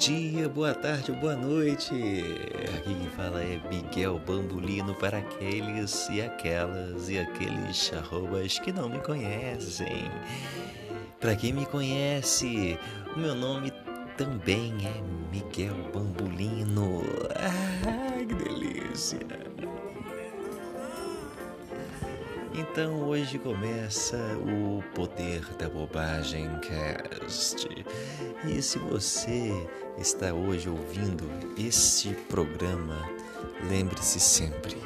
dia, boa tarde, boa noite. Aqui quem fala é Miguel Bambulino para aqueles e aquelas e aqueles arrobas que não me conhecem. Para quem me conhece, o meu nome também é Miguel Bambulino. Ah, que delícia! Então hoje começa o Poder da Bobagem Cast. E se você está hoje ouvindo este programa, lembre-se sempre: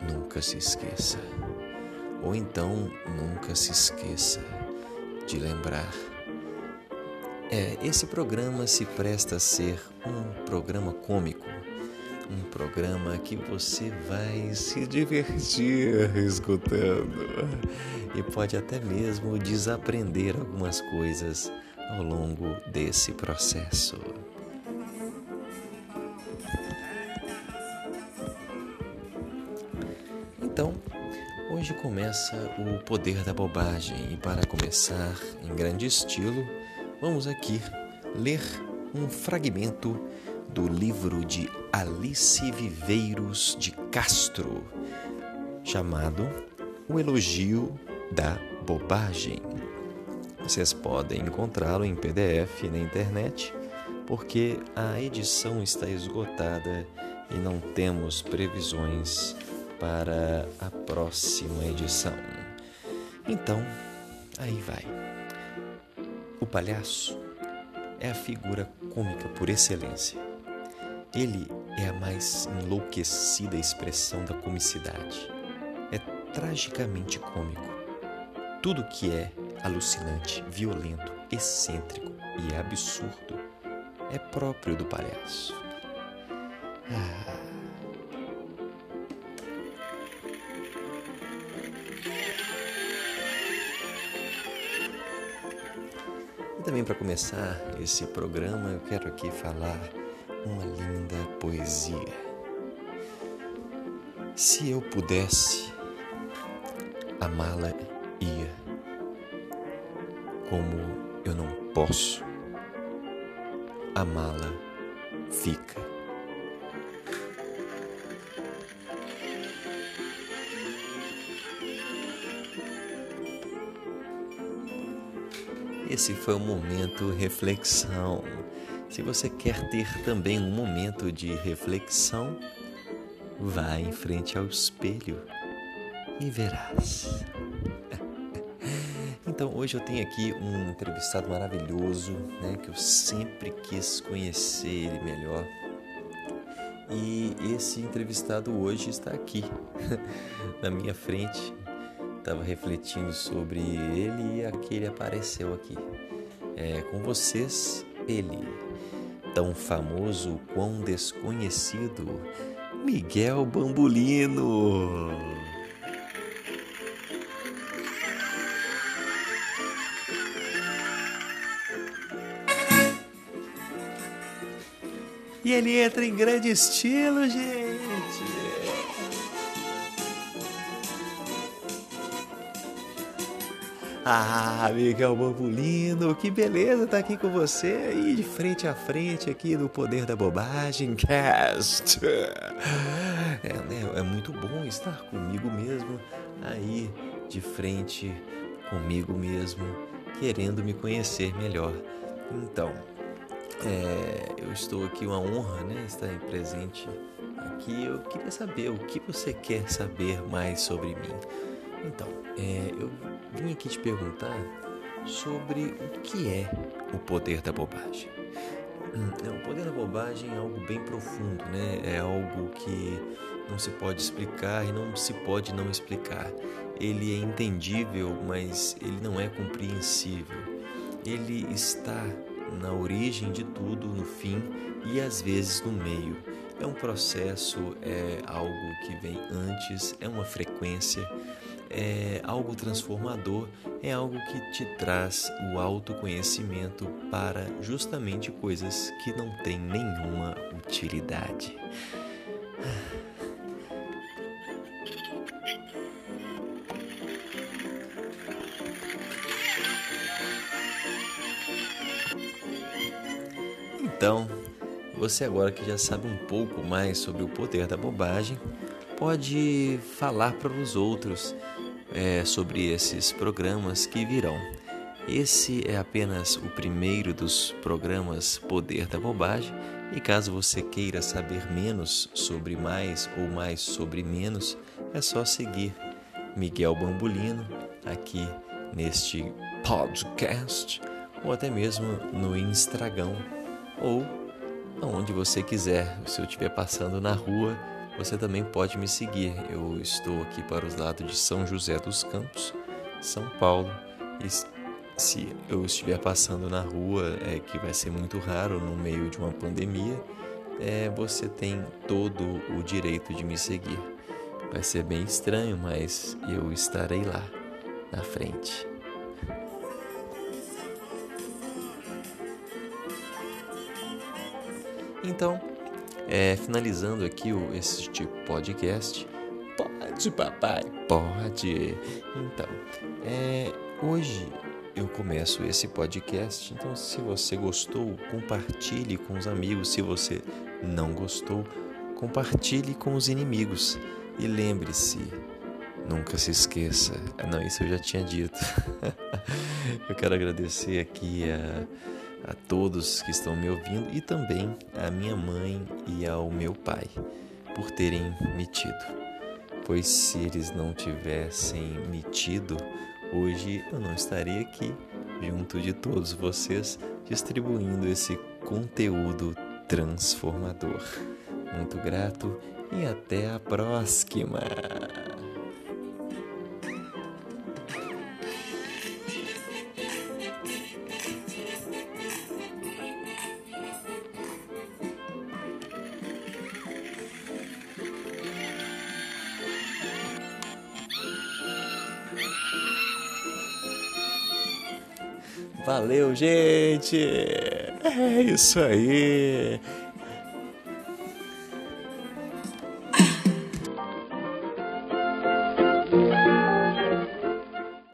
nunca se esqueça. Ou então nunca se esqueça de lembrar. É, esse programa se presta a ser um programa cômico um programa que você vai se divertir escutando e pode até mesmo desaprender algumas coisas ao longo desse processo. Então, hoje começa o poder da bobagem e para começar em grande estilo, vamos aqui ler um fragmento do livro de Alice Viveiros de Castro, chamado O Elogio da Bobagem. Vocês podem encontrá-lo em PDF na internet, porque a edição está esgotada e não temos previsões para a próxima edição. Então, aí vai. O palhaço é a figura cômica por excelência ele é a mais enlouquecida expressão da comicidade. É tragicamente cômico. Tudo que é alucinante, violento, excêntrico e absurdo é próprio do palhaço. Ah. E também para começar esse programa, eu quero aqui falar uma linda poesia. Se eu pudesse, amá-la ia. Como eu não posso, amá-la fica. Esse foi o momento reflexão se você quer ter também um momento de reflexão, vá em frente ao espelho e verás. Então hoje eu tenho aqui um entrevistado maravilhoso, né, que eu sempre quis conhecer ele melhor. E esse entrevistado hoje está aqui na minha frente. Estava refletindo sobre ele e aquele apareceu aqui. É, com vocês, ele tão famoso quão desconhecido, Miguel Bambulino. E ele entra em grande estilo, gente. Ah, Miguel Bambulino, que beleza estar tá aqui com você aí de frente a frente aqui no Poder da Bobagem Cast. É, né, é muito bom estar comigo mesmo aí de frente comigo mesmo, querendo me conhecer melhor. Então, é, eu estou aqui, uma honra, né, estar presente aqui. Eu queria saber o que você quer saber mais sobre mim. Então, é, eu vim aqui te perguntar sobre o que é o poder da bobagem. Hum, é, o poder da bobagem é algo bem profundo, né? É algo que não se pode explicar e não se pode não explicar. Ele é entendível, mas ele não é compreensível. Ele está na origem de tudo, no fim e às vezes no meio. É um processo, é algo que vem antes, é uma frequência é algo transformador, é algo que te traz o autoconhecimento para justamente coisas que não têm nenhuma utilidade. Então, você agora que já sabe um pouco mais sobre o poder da bobagem, pode falar para os outros é, sobre esses programas que virão. Esse é apenas o primeiro dos programas Poder da Bobagem, e caso você queira saber menos sobre mais ou mais sobre menos, é só seguir Miguel Bambolino aqui neste podcast ou até mesmo no Instagram ou onde você quiser. Se eu estiver passando na rua, você também pode me seguir. Eu estou aqui para os lados de São José dos Campos, São Paulo e se eu estiver passando na rua, é, que vai ser muito raro no meio de uma pandemia, é, você tem todo o direito de me seguir. Vai ser bem estranho, mas eu estarei lá, na frente. Então, é, finalizando aqui o, este podcast. Pode, papai, pode. Então, é, hoje eu começo esse podcast. Então, se você gostou, compartilhe com os amigos. Se você não gostou, compartilhe com os inimigos. E lembre-se, nunca se esqueça. Ah, não, isso eu já tinha dito. eu quero agradecer aqui a, a todos que estão me ouvindo e também a minha mãe e ao meu pai por terem me tido. Pois se eles não tivessem me tido, hoje eu não estaria aqui junto de todos vocês distribuindo esse conteúdo transformador. Muito grato e até a próxima! Valeu, gente! É isso aí!